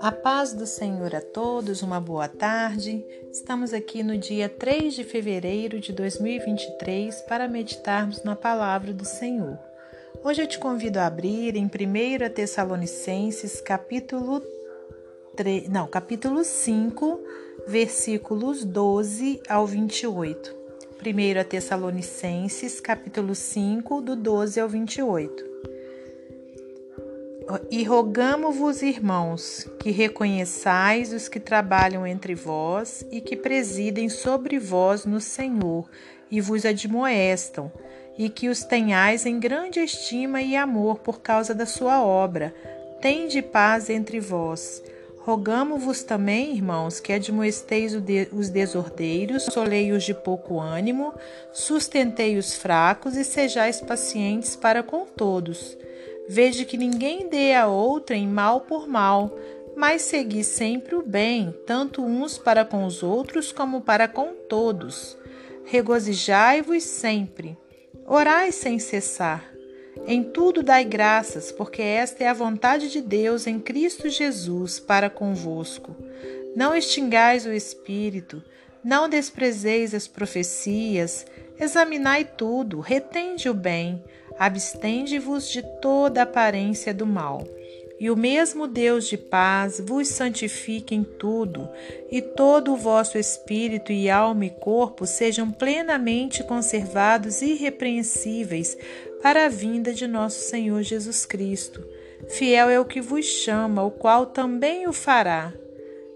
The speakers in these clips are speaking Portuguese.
A paz do Senhor a todos, uma boa tarde. Estamos aqui no dia 3 de fevereiro de 2023 para meditarmos na palavra do Senhor. Hoje eu te convido a abrir em 1 Tessalonicenses, capítulo 3, não, capítulo 5, versículos 12 ao 28. 1 Tessalonicenses, capítulo 5, do 12 ao 28. E rogamo-vos, irmãos, que reconheçais os que trabalham entre vós e que presidem sobre vós no Senhor e vos admoestam, e que os tenhais em grande estima e amor por causa da sua obra. Tende paz entre vós. Rogamo-vos também, irmãos, que admoesteis os desordeiros, solei-os de pouco ânimo, sustentei os fracos e sejais pacientes para com todos. Veja que ninguém dê a outrem mal por mal, mas segui sempre o bem, tanto uns para com os outros como para com todos. Regozijai-vos sempre. Orai sem cessar. Em tudo dai graças, porque esta é a vontade de Deus em Cristo Jesus para convosco. Não extingais o espírito, não desprezeis as profecias, examinai tudo, retende o bem abstende-vos de toda aparência do mal. E o mesmo Deus de paz vos santifique em tudo, e todo o vosso espírito e alma e corpo sejam plenamente conservados irrepreensíveis para a vinda de nosso Senhor Jesus Cristo. Fiel é o que vos chama, o qual também o fará.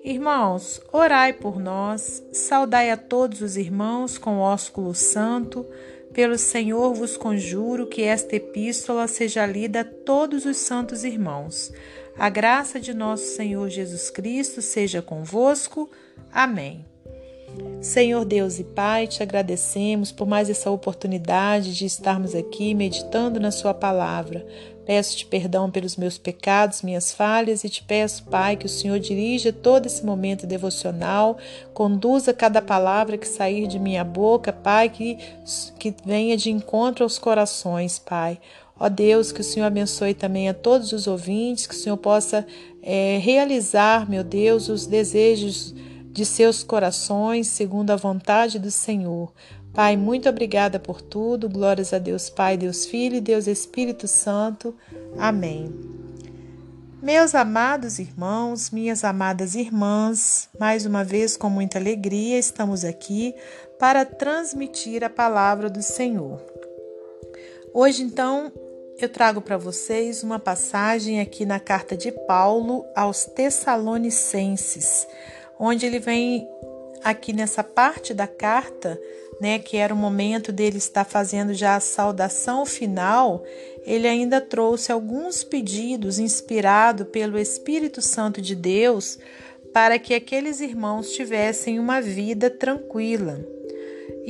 Irmãos, orai por nós, saudai a todos os irmãos com ósculo santo. Pelo Senhor vos conjuro que esta epístola seja lida a todos os santos irmãos. A graça de nosso Senhor Jesus Cristo seja convosco. Amém. Senhor Deus e Pai, te agradecemos por mais essa oportunidade de estarmos aqui meditando na Sua palavra. Peço-te perdão pelos meus pecados, minhas falhas e te peço, Pai, que o Senhor dirija todo esse momento devocional, conduza cada palavra que sair de minha boca, Pai, que, que venha de encontro aos corações, Pai. Ó Deus, que o Senhor abençoe também a todos os ouvintes, que o Senhor possa é, realizar, meu Deus, os desejos de seus corações, segundo a vontade do Senhor. Pai, muito obrigada por tudo. Glórias a Deus Pai, Deus Filho e Deus Espírito Santo. Amém. Meus amados irmãos, minhas amadas irmãs, mais uma vez com muita alegria estamos aqui para transmitir a palavra do Senhor. Hoje, então, eu trago para vocês uma passagem aqui na carta de Paulo aos Tessalonicenses, onde ele vem aqui nessa parte da carta né, que era o momento dele estar fazendo já a saudação final, ele ainda trouxe alguns pedidos inspirado pelo Espírito Santo de Deus para que aqueles irmãos tivessem uma vida tranquila.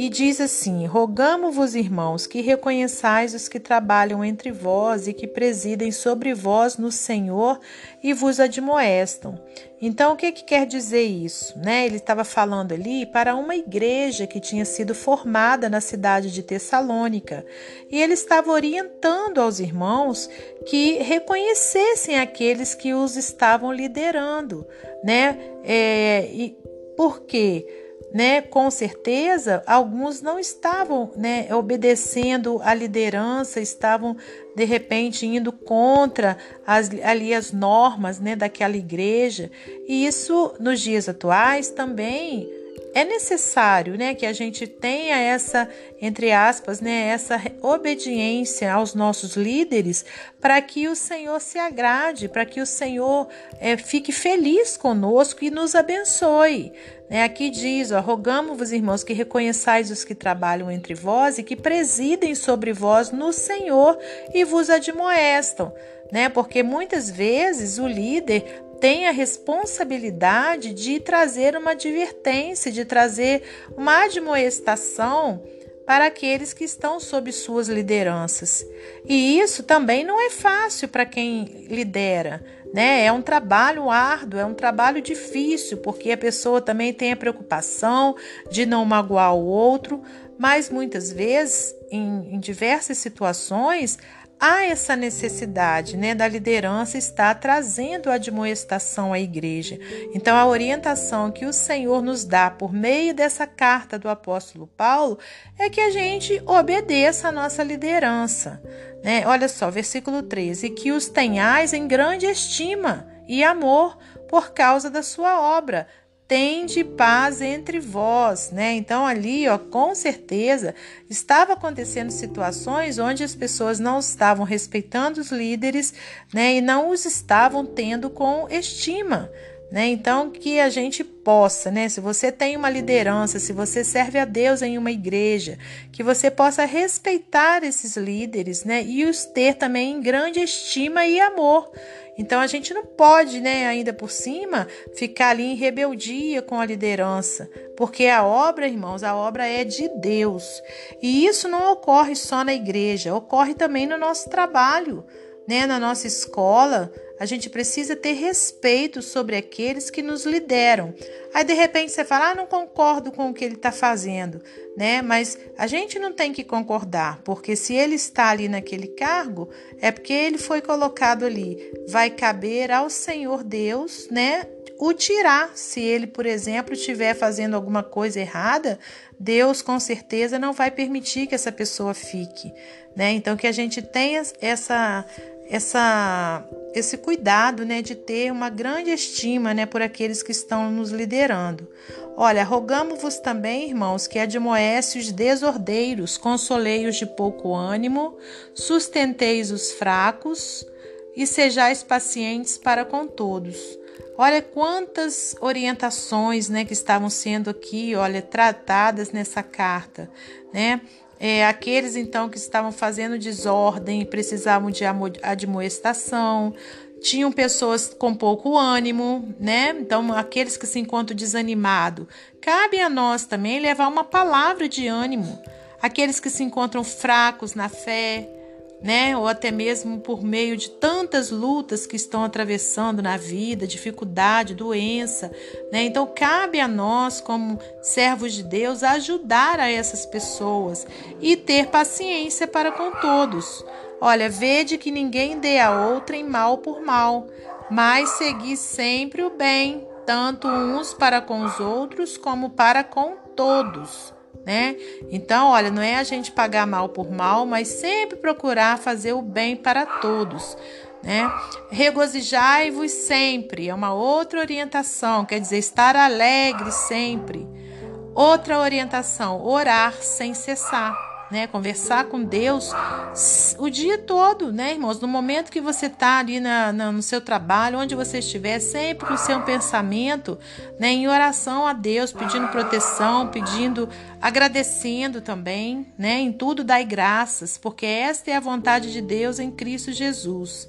E diz assim: Rogamo-vos, irmãos, que reconheçais os que trabalham entre vós e que presidem sobre vós no Senhor e vos admoestam. Então, o que, que quer dizer isso? Né? Ele estava falando ali para uma igreja que tinha sido formada na cidade de Tessalônica. E ele estava orientando aos irmãos que reconhecessem aqueles que os estavam liderando. Né? É, e por quê? Né, com certeza, alguns não estavam né, obedecendo à liderança, estavam de repente indo contra as, ali as normas né, daquela igreja. E isso, nos dias atuais, também é necessário, né, que a gente tenha essa, entre aspas, né, essa obediência aos nossos líderes, para que o Senhor se agrade, para que o Senhor é, fique feliz conosco e nos abençoe. Né? Aqui diz: rogamos-vos, irmãos, que reconheçais os que trabalham entre vós e que presidem sobre vós no Senhor e vos admoestam. Né? Porque muitas vezes o líder tem a responsabilidade de trazer uma advertência, de trazer uma admoestação para aqueles que estão sob suas lideranças. E isso também não é fácil para quem lidera, né? É um trabalho árduo, é um trabalho difícil, porque a pessoa também tem a preocupação de não magoar o outro, mas muitas vezes, em, em diversas situações, há essa necessidade né, da liderança estar trazendo a admoestação à igreja. Então, a orientação que o Senhor nos dá por meio dessa carta do apóstolo Paulo é que a gente obedeça a nossa liderança. Né? Olha só, versículo 13: que os tenhais em grande estima e amor por causa da sua obra, tende paz entre vós, né? Então ali, ó, com certeza estava acontecendo situações onde as pessoas não estavam respeitando os líderes, né, e não os estavam tendo com estima. Né? Então, que a gente possa, né? Se você tem uma liderança, se você serve a Deus em uma igreja, que você possa respeitar esses líderes, né? E os ter também em grande estima e amor. Então, a gente não pode, né, ainda por cima, ficar ali em rebeldia com a liderança, porque a obra, irmãos, a obra é de Deus. E isso não ocorre só na igreja, ocorre também no nosso trabalho, né? Na nossa escola a gente precisa ter respeito sobre aqueles que nos lideram. Aí de repente você fala, ah, não concordo com o que ele está fazendo, né? Mas a gente não tem que concordar, porque se ele está ali naquele cargo, é porque ele foi colocado ali. Vai caber ao Senhor Deus, né? O tirar. Se ele, por exemplo, estiver fazendo alguma coisa errada, Deus com certeza não vai permitir que essa pessoa fique, né? Então que a gente tenha essa essa esse cuidado, né, de ter uma grande estima, né, por aqueles que estão nos liderando. Olha, rogamos-vos também, irmãos, que admoeste os desordeiros, consolei os de pouco ânimo, sustenteis os fracos e sejais pacientes para com todos. Olha quantas orientações, né, que estavam sendo aqui, olha, tratadas nessa carta, né? É, aqueles então que estavam fazendo desordem precisavam de admoestação, tinham pessoas com pouco ânimo, né? Então, aqueles que se encontram desanimados, cabe a nós também levar uma palavra de ânimo. Aqueles que se encontram fracos na fé, né? Ou até mesmo por meio de tantas lutas que estão atravessando na vida, dificuldade, doença, né? Então cabe a nós, como servos de Deus, ajudar a essas pessoas e ter paciência para com todos. Olha, vede que ninguém dê a outrem mal por mal, mas segui sempre o bem, tanto uns para com os outros como para com todos né? Então, olha, não é a gente pagar mal por mal, mas sempre procurar fazer o bem para todos. Né? Regozijai-vos sempre, é uma outra orientação, quer dizer, estar alegre sempre. Outra orientação, orar sem cessar né? Conversar com Deus o dia todo, né, irmãos? No momento que você está ali na, na, no seu trabalho, onde você estiver, sempre com o seu pensamento, né, em oração a Deus, pedindo proteção, pedindo, agradecendo também, né? Em tudo dai graças, porque esta é a vontade de Deus em Cristo Jesus.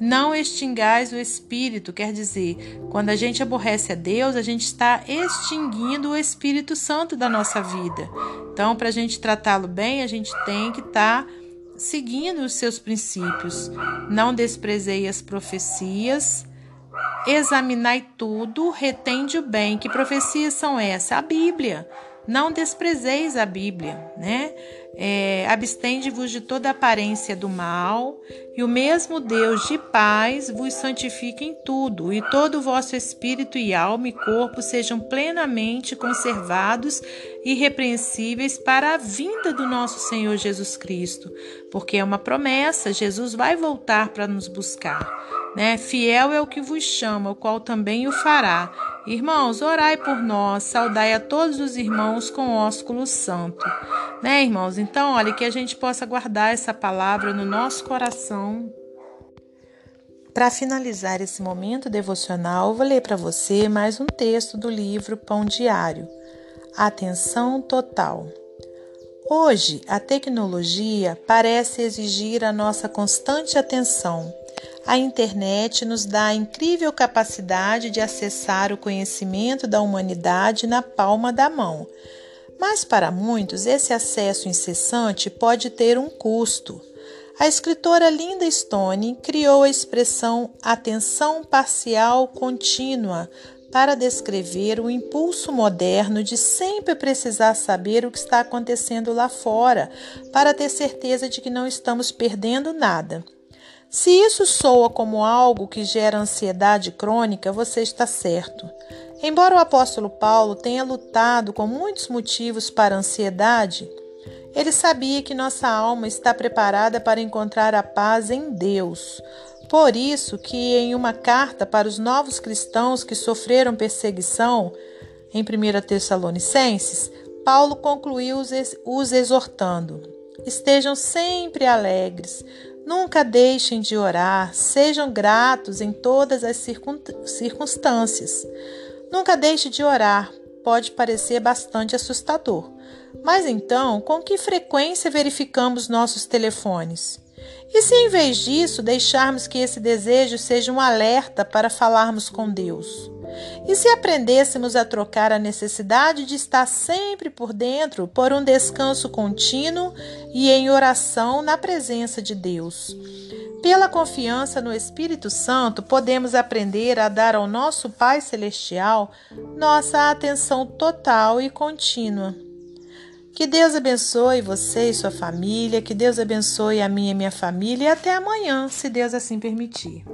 Não extingais o espírito, quer dizer, quando a gente aborrece a Deus, a gente está extinguindo o Espírito Santo da nossa vida. Então, para a gente tratá-lo bem, a gente tem que estar tá seguindo os seus princípios. Não desprezei as profecias, examinai tudo, retende o bem. Que profecias são essas? A Bíblia. Não desprezeis a Bíblia, né? É, Abstende-vos de toda aparência do mal, e o mesmo Deus de paz vos santifique em tudo, e todo o vosso espírito e alma e corpo sejam plenamente conservados e irrepreensíveis para a vinda do nosso Senhor Jesus Cristo, porque é uma promessa, Jesus vai voltar para nos buscar. Né? Fiel é o que vos chama, o qual também o fará. Irmãos, orai por nós, saudai a todos os irmãos com ósculo santo. Né, irmãos? Então, olha, que a gente possa guardar essa palavra no nosso coração. Para finalizar esse momento devocional, vou ler para você mais um texto do livro Pão Diário. Atenção total. Hoje, a tecnologia parece exigir a nossa constante atenção a internet nos dá a incrível capacidade de acessar o conhecimento da humanidade na palma da mão. Mas para muitos, esse acesso incessante pode ter um custo. A escritora Linda Stone criou a expressão atenção parcial contínua para descrever o impulso moderno de sempre precisar saber o que está acontecendo lá fora, para ter certeza de que não estamos perdendo nada. Se isso soa como algo que gera ansiedade crônica, você está certo. Embora o apóstolo Paulo tenha lutado com muitos motivos para ansiedade, ele sabia que nossa alma está preparada para encontrar a paz em Deus. Por isso que em uma carta para os novos cristãos que sofreram perseguição, em 1 Tessalonicenses, Paulo concluiu os exortando: Estejam sempre alegres, Nunca deixem de orar, sejam gratos em todas as circunstâncias. Nunca deixe de orar, pode parecer bastante assustador. Mas então, com que frequência verificamos nossos telefones? E se em vez disso deixarmos que esse desejo seja um alerta para falarmos com Deus? E se aprendêssemos a trocar a necessidade de estar sempre por dentro por um descanso contínuo e em oração na presença de Deus? Pela confiança no Espírito Santo, podemos aprender a dar ao nosso Pai Celestial nossa atenção total e contínua. Que Deus abençoe você e sua família, que Deus abençoe a minha e minha família e até amanhã, se Deus assim permitir.